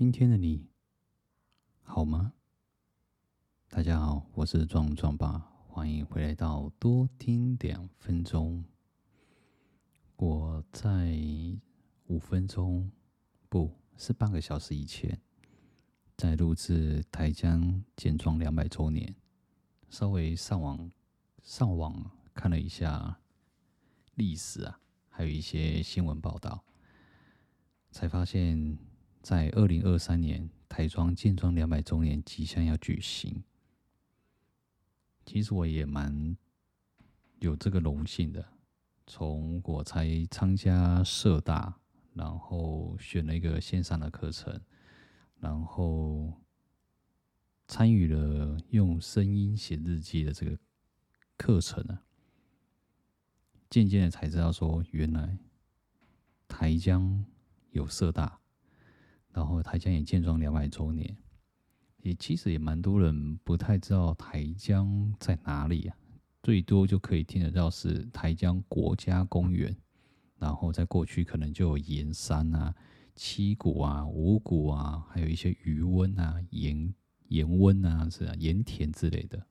今天的你好吗？大家好，我是壮壮爸，欢迎回来到多听两分钟。我在五分钟，不是半个小时以前，在录制台江建庄两百周年，稍微上网上网看了一下历史啊，还有一些新闻报道，才发现。在二零二三年，台庄建庄两百周年即将要举行。其实我也蛮有这个荣幸的，从我才参加社大，然后选了一个线上的课程，然后参与了用声音写日记的这个课程呢，渐渐的才知道说，原来台江有社大。然后台江也建庄两百周年，也其实也蛮多人不太知道台江在哪里啊，最多就可以听得到是台江国家公园，然后在过去可能就有盐山啊、七谷啊、五谷啊，还有一些余温啊、盐盐温啊、是啊盐田之类的，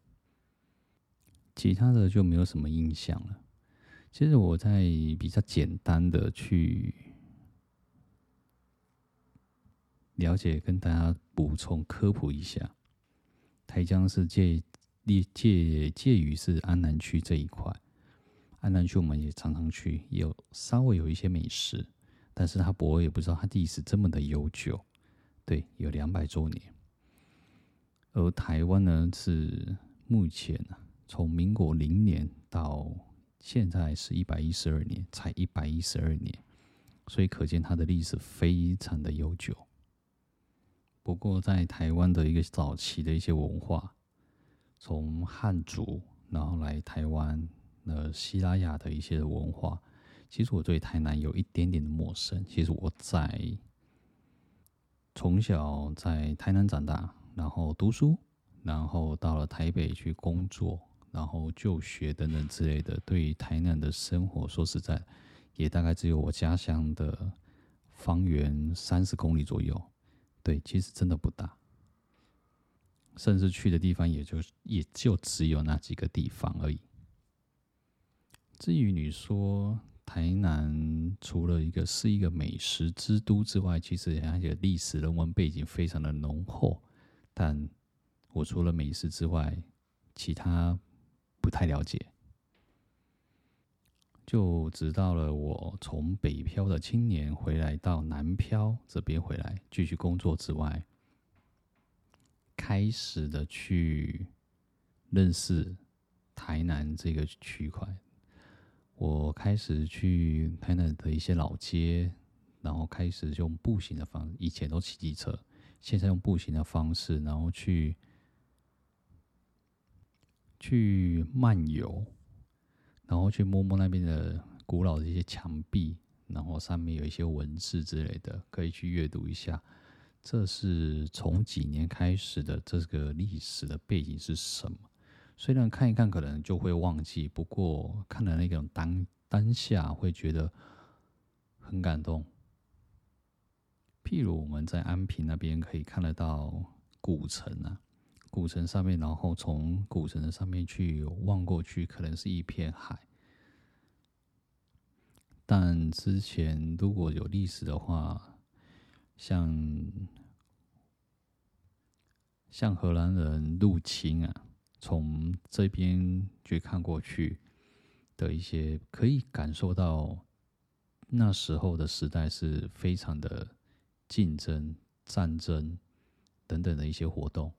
其他的就没有什么印象了。其实我在比较简单的去。了解，跟大家补充科普一下，台江是介介介介于是安南区这一块，安南区我们也常常去，有稍微有一些美食，但是他我也不知道他历史这么的悠久，对，有两百周年。而台湾呢，是目前啊，从民国零年到现在是一百一十二年，才一百一十二年，所以可见它的历史非常的悠久。不过，在台湾的一个早期的一些文化，从汉族然后来台湾，呃，西拉雅的一些文化，其实我对台南有一点点的陌生。其实我在从小在台南长大，然后读书，然后到了台北去工作，然后就学等等之类的。对于台南的生活，说实在，也大概只有我家乡的方圆三十公里左右。对，其实真的不大，甚至去的地方也就也就只有那几个地方而已。至于你说台南除了一个是一个美食之都之外，其实而且历史人文背景非常的浓厚，但我除了美食之外，其他不太了解。就直到了我从北漂的青年回来到南漂这边回来继续工作之外，开始的去认识台南这个区块。我开始去台南的一些老街，然后开始用步行的方式，以前都骑机车，现在用步行的方式，然后去去漫游。去摸摸那边的古老的一些墙壁，然后上面有一些文字之类的，可以去阅读一下。这是从几年开始的这个历史的背景是什么？虽然看一看可能就会忘记，不过看了那种当当下会觉得很感动。譬如我们在安平那边可以看得到古城啊。古城上面，然后从古城的上面去望过去，可能是一片海。但之前如果有历史的话，像像荷兰人入侵啊，从这边去看过去的一些，可以感受到那时候的时代是非常的竞争、战争等等的一些活动。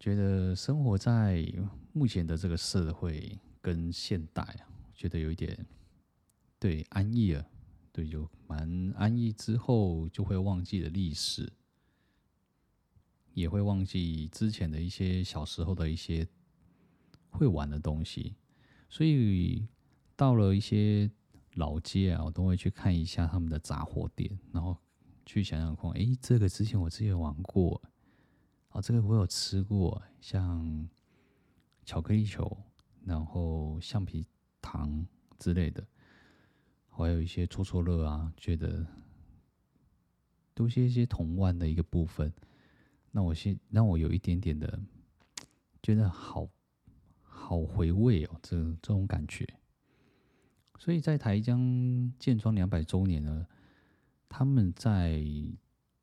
觉得生活在目前的这个社会跟现代啊，觉得有一点对安逸了，对，就蛮安逸。之后就会忘记了历史，也会忘记之前的一些小时候的一些会玩的东西。所以到了一些老街啊，我都会去看一下他们的杂货店，然后去想想看，哎，这个之前我之前玩过。哦，这个我有吃过，像巧克力球，然后橡皮糖之类的，还有一些戳戳乐啊，觉得多些一些童玩的一个部分，那我先让我有一点点的觉得好好回味哦，这这种感觉。所以在台江建庄两百周年呢，他们在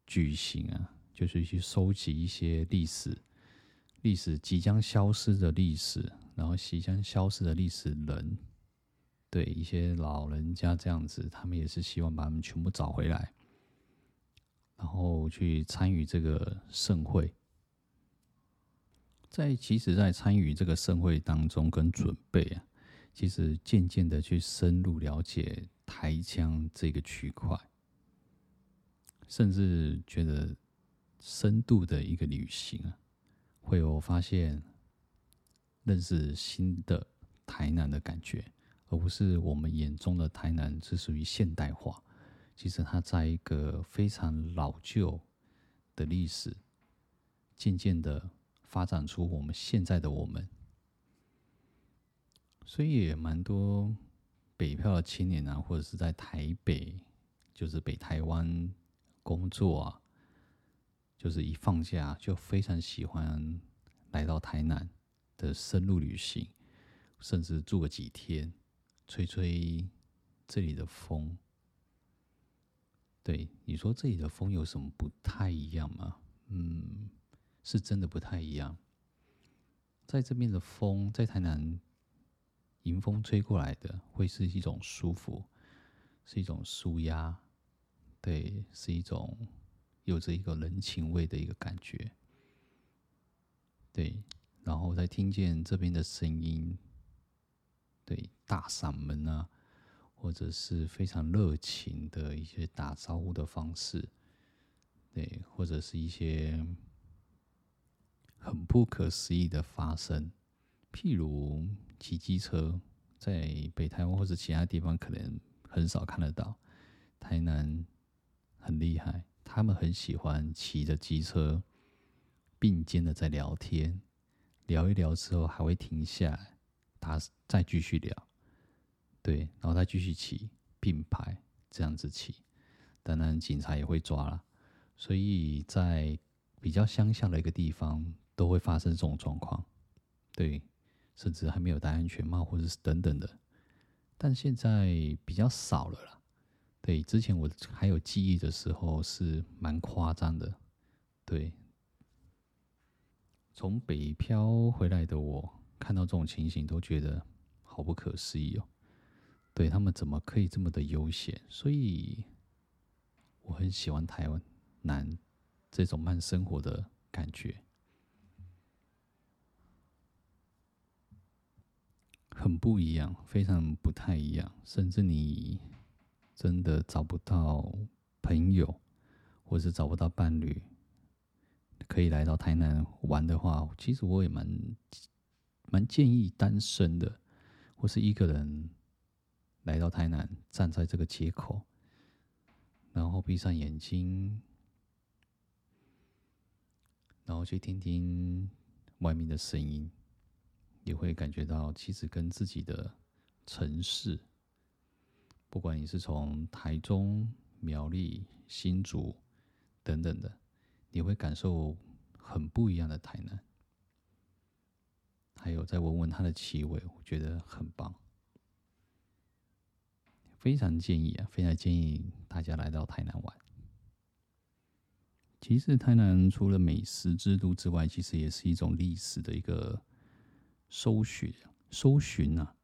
举行啊，就是去收集一些历史、历史即将消失的历史，然后即将消失的历史人，对一些老人家这样子，他们也是希望把他们全部找回来，然后去参与这个盛会。在其实，在参与这个盛会当中跟准备啊。其实渐渐的去深入了解台江这个区块，甚至觉得深度的一个旅行啊，会有发现认识新的台南的感觉，不是我们眼中的台南是属于现代化。其实它在一个非常老旧的历史，渐渐的发展出我们现在的我们。所以也蛮多北漂的青年啊，或者是在台北，就是北台湾工作啊，就是一放假就非常喜欢来到台南的深入旅行，甚至住个几天，吹吹这里的风。对，你说这里的风有什么不太一样吗？嗯，是真的不太一样。在这边的风，在台南。迎风吹过来的，会是一种舒服，是一种舒压，对，是一种有着一个人情味的一个感觉，对，然后再听见这边的声音，对，大嗓门啊，或者是非常热情的一些打招呼的方式，对，或者是一些很不可思议的发生。譬如骑机车，在北台湾或者其他地方可能很少看得到。台南很厉害，他们很喜欢骑着机车并肩的在聊天，聊一聊之后还会停下来，他再继续聊，对，然后再继续骑并排这样子骑。当然警察也会抓了，所以在比较乡下的一个地方都会发生这种状况，对。甚至还没有戴安全帽，或者是等等的，但现在比较少了啦。对，之前我还有记忆的时候是蛮夸张的。对，从北漂回来的我看到这种情形，都觉得好不可思议哦。对，他们怎么可以这么的悠闲？所以我很喜欢台湾南这种慢生活的感觉。很不一样，非常不太一样，甚至你真的找不到朋友，或是找不到伴侣，可以来到台南玩的话，其实我也蛮蛮建议单身的，或是一个人来到台南，站在这个街口，然后闭上眼睛，然后去听听外面的声音。也会感觉到，其实跟自己的城市，不管你是从台中、苗栗、新竹等等的，你会感受很不一样的台南。还有再闻闻它的气味，我觉得很棒，非常建议啊，非常建议大家来到台南玩。其实台南除了美食之都之外，其实也是一种历史的一个。搜寻、搜寻啊，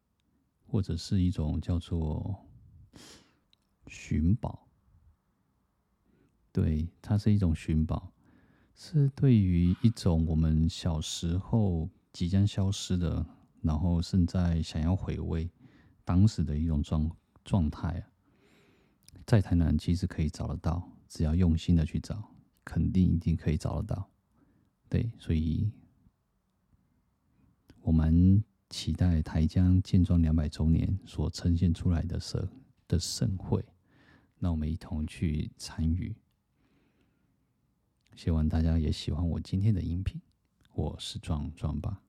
或者是一种叫做寻宝，对，它是一种寻宝，是对于一种我们小时候即将消失的，然后现在想要回味当时的一种状状态啊，在台南其实可以找得到，只要用心的去找，肯定一定可以找得到，对，所以。我们期待台江建庄两百周年所呈现出来的盛的盛会，那我们一同去参与。希望大家也喜欢我今天的音频，我是壮壮吧。